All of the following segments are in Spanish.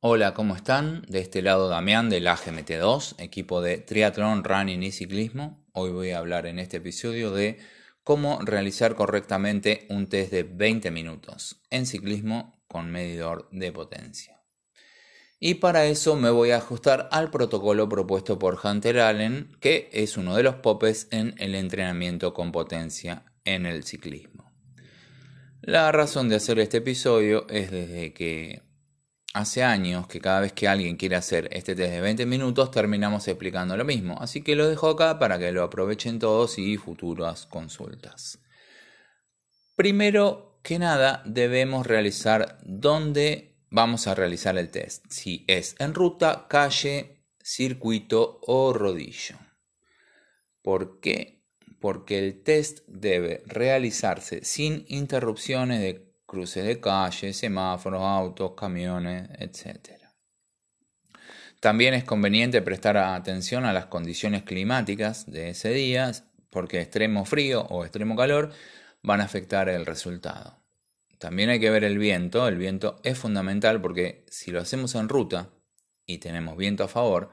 Hola, ¿cómo están? De este lado Damián del AGMT2, equipo de triatlón, running y ciclismo. Hoy voy a hablar en este episodio de cómo realizar correctamente un test de 20 minutos en ciclismo con medidor de potencia. Y para eso me voy a ajustar al protocolo propuesto por Hunter Allen, que es uno de los popes en el entrenamiento con potencia en el ciclismo. La razón de hacer este episodio es desde que Hace años que cada vez que alguien quiere hacer este test de 20 minutos terminamos explicando lo mismo, así que lo dejo acá para que lo aprovechen todos y futuras consultas. Primero que nada debemos realizar dónde vamos a realizar el test, si es en ruta, calle, circuito o rodillo. ¿Por qué? Porque el test debe realizarse sin interrupciones de cruces de calle, semáforos, autos, camiones, etc. También es conveniente prestar atención a las condiciones climáticas de ese día, porque extremo frío o extremo calor van a afectar el resultado. También hay que ver el viento, el viento es fundamental porque si lo hacemos en ruta y tenemos viento a favor,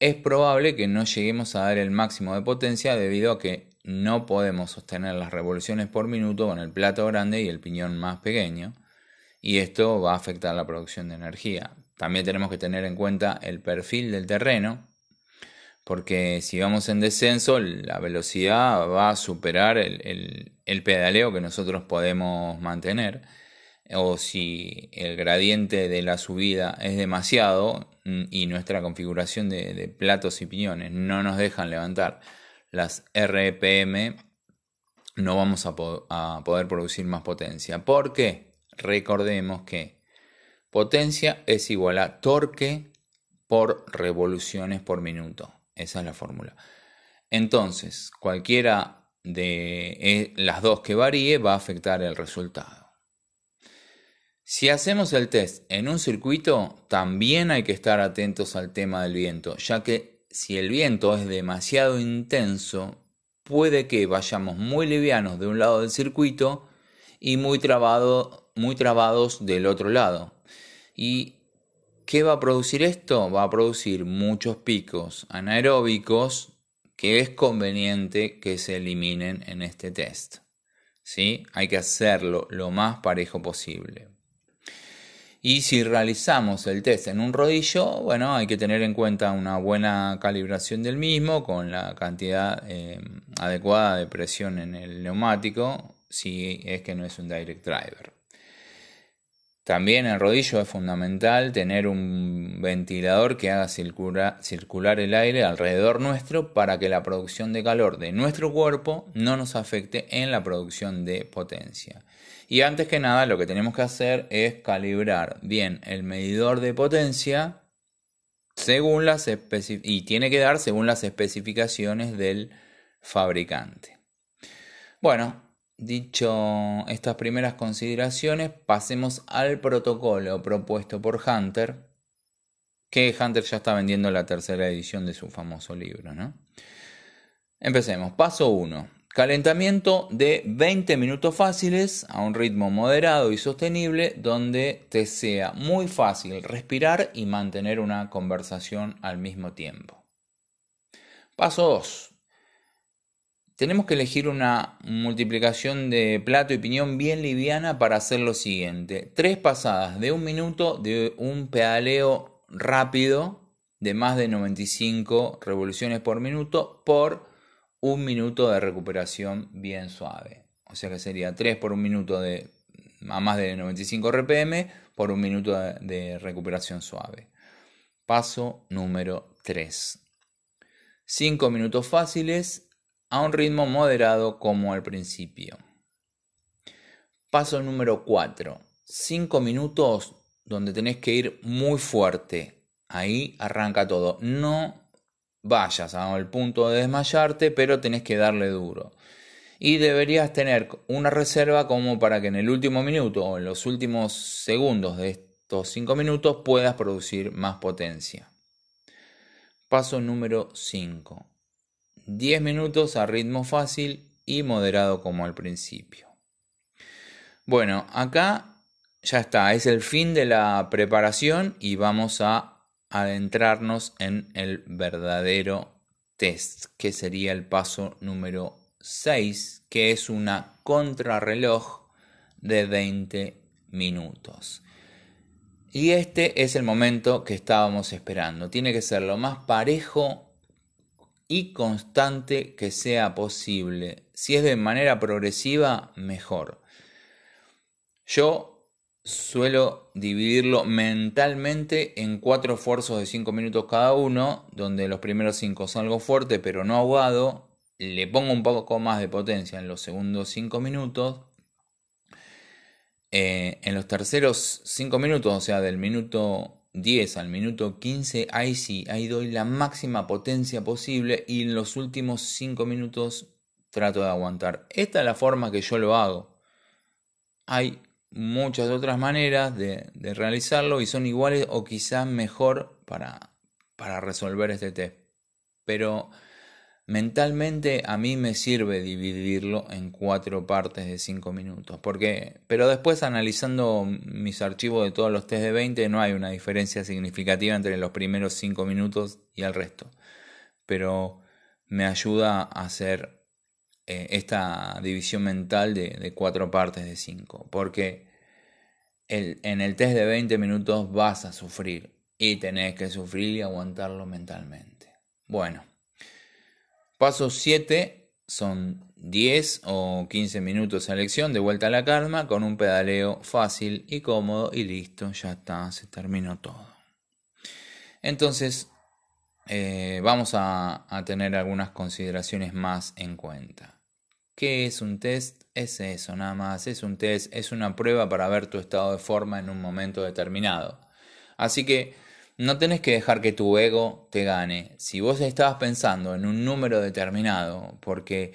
es probable que no lleguemos a dar el máximo de potencia debido a que no podemos sostener las revoluciones por minuto con el plato grande y el piñón más pequeño, y esto va a afectar la producción de energía. También tenemos que tener en cuenta el perfil del terreno, porque si vamos en descenso, la velocidad va a superar el, el pedaleo que nosotros podemos mantener, o si el gradiente de la subida es demasiado mm, y nuestra configuración de, de platos y piñones no nos dejan levantar las RPM, no vamos a, poder producir más potencia. ¿Por qué? Recordemos que potencia es igual a torque por revoluciones por minuto. Esa es la fórmula. Entonces, cualquiera de eh, las dos que varíe va a afectar el resultado. Si hacemos el test en un circuito, también hay que estar atentos al tema del viento, ya que si el viento es demasiado intenso, puede que vayamos muy livianos de un lado del circuito y muy, muy trabados del otro lado. ¿Y qué va a producir esto? Va a producir muchos picos anaeróbicos que es conveniente que se eliminen en este test. ¿Sí? Hay que hacerlo lo más parejo posible. Y si realizamos el test en un rodillo, bueno, hay que tener en cuenta una buena calibración del mismo con la cantidad eh, adecuada de presión en el neumático, si es que no es un direct driver. También en rodillo es fundamental tener un ventilador que haga circular el aire alrededor nuestro para que la producción de calor de nuestro cuerpo no nos afecte en la producción de potencia. Y antes que nada lo que tenemos que hacer es calibrar bien el medidor de potencia según las y tiene que dar según las especificaciones del fabricante. Bueno, dicho estas primeras consideraciones, pasemos al protocolo propuesto por Hunter, que Hunter ya está vendiendo la tercera edición de su famoso libro, ¿no? Empecemos. Paso 1. Calentamiento de 20 minutos fáciles a un ritmo moderado y sostenible donde te sea muy fácil respirar y mantener una conversación al mismo tiempo. Paso 2. Tenemos que elegir una multiplicación de plato y piñón bien liviana para hacer lo siguiente. Tres pasadas de un minuto de un pedaleo rápido de más de 95 revoluciones por minuto por un minuto de recuperación bien suave. O sea que sería 3 por un minuto de a más de 95 RPM por un minuto de, recuperación suave. Paso número 3. 5 minutos fáciles a un ritmo moderado como al principio. Paso número 4. 5 minutos donde tenés que ir muy fuerte. Ahí arranca todo. No vayas al punto de desmayarte, pero tenés que darle duro. Y deberías tener una reserva como para que en el último minuto o en los últimos segundos de estos 5 minutos puedas producir más potencia. Paso número 5. 10 minutos a ritmo fácil y moderado como al principio. Bueno, acá ya está, es el fin de la preparación y vamos a adentrarnos en el verdadero test, que sería el paso número 6, que es una contrarreloj de 20 minutos. Y este es el momento que estábamos esperando. Tiene que ser lo más parejo y constante que sea posible. Si es de manera progresiva, mejor. Yo suelo dividirlo mentalmente en cuatro esfuerzos de 5 minutos cada uno, donde los primeros 5 salgo fuerte pero no ahogado, le pongo un poco más de potencia en los segundos 5 minutos. Eh, en los terceros 5 minutos, o sea, del minuto 10 al minuto 15, ahí sí, ahí doy la máxima potencia posible y en los últimos 5 minutos trato de aguantar. Esta es la forma que yo lo hago. Hay muchas otras maneras de, realizarlo y son iguales o quizás mejor para, para resolver este test. Pero mentalmente a mí me sirve dividirlo en cuatro partes de 5 minutos. Porque, pero después analizando mis archivos de todos los test de 20 no hay una diferencia significativa entre los primeros 5 minutos y el resto. Pero me ayuda a hacer eh, esta división mental de, cuatro partes de 5. Porque el, en el test de 20 minutos vas a sufrir y tenés que sufrir y aguantarlo mentalmente. Bueno. Paso 7 son 10 o 15 minutos de lección de vuelta a la calma con un pedaleo fácil y cómodo y listo, ya está, se terminó todo. Entonces, eh, vamos a tener algunas consideraciones más en cuenta. ¿Qué es un test? Es eso, nada más. Es un test, es una prueba para ver tu estado de forma en un momento determinado. Así que no tenés que dejar que tu ego te gane. Si vos estabas pensando en un número determinado porque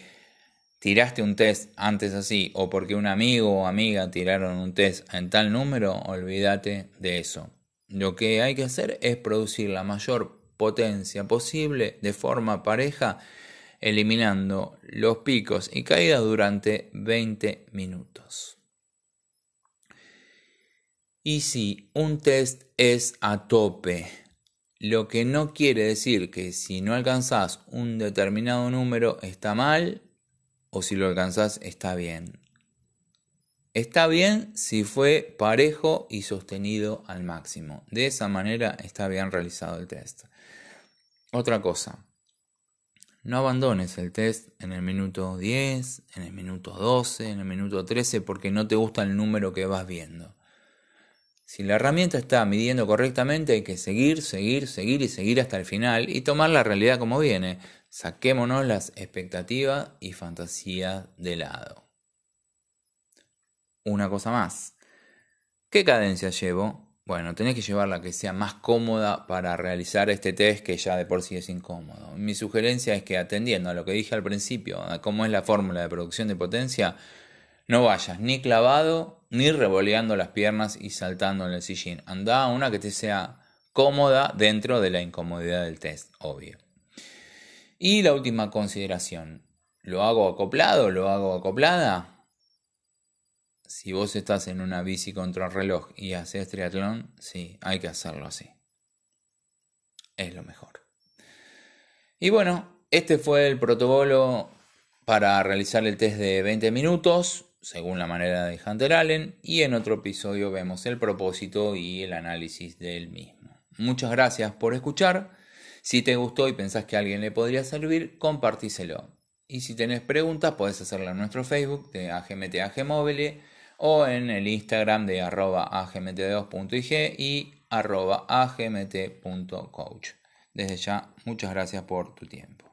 tiraste un test antes así o porque un amigo o amiga tiraron un test en tal número, olvídate de eso. Lo que hay que hacer es producir la mayor potencia posible de forma pareja, eliminando los picos y caídas durante 20 minutos. Y si un test es a tope, lo que no quiere decir que si no alcanzás un determinado número está mal o si lo alcanzás está bien. Está bien si fue parejo y sostenido al máximo. De esa manera está bien realizado el test. Otra cosa, no abandones el test en el minuto 10, en el minuto 12, en el minuto 13 porque no te gusta el número que vas viendo. Si la herramienta está midiendo correctamente, hay que seguir, seguir, seguir y seguir hasta el final y tomar la realidad como viene. Saquémonos las expectativas y fantasías de lado. Una cosa más. ¿Qué cadencia llevo? Bueno, tenés que llevarla que sea más cómoda para realizar este test que ya de por sí es incómodo. Mi sugerencia es que atendiendo a lo que dije al principio, a cómo es la fórmula de producción de potencia, no vayas ni clavado ni revoleando las piernas y saltando en el sillín. Anda a una que te sea cómoda dentro de la incomodidad del test, obvio. Y la última consideración, ¿lo hago acoplado? ¿Lo hago acoplada? Si vos estás en una bici contra reloj y haces triatlón, sí, hay que hacerlo así. Es lo mejor. Y bueno, este fue el protocolo para realizar el test de 20 minutos según la manera de Hunter Allen, y en otro episodio vemos el propósito y el análisis del mismo. Muchas gracias por escuchar. Si te gustó y pensás que a alguien le podría servir, compartíselo. Y si tenés preguntas, puedes hacerlo en nuestro Facebook de agmtagmobile o en el Instagram de arroba agmt2.ig y arroba agmt.coach. Desde ya, muchas gracias por tu tiempo.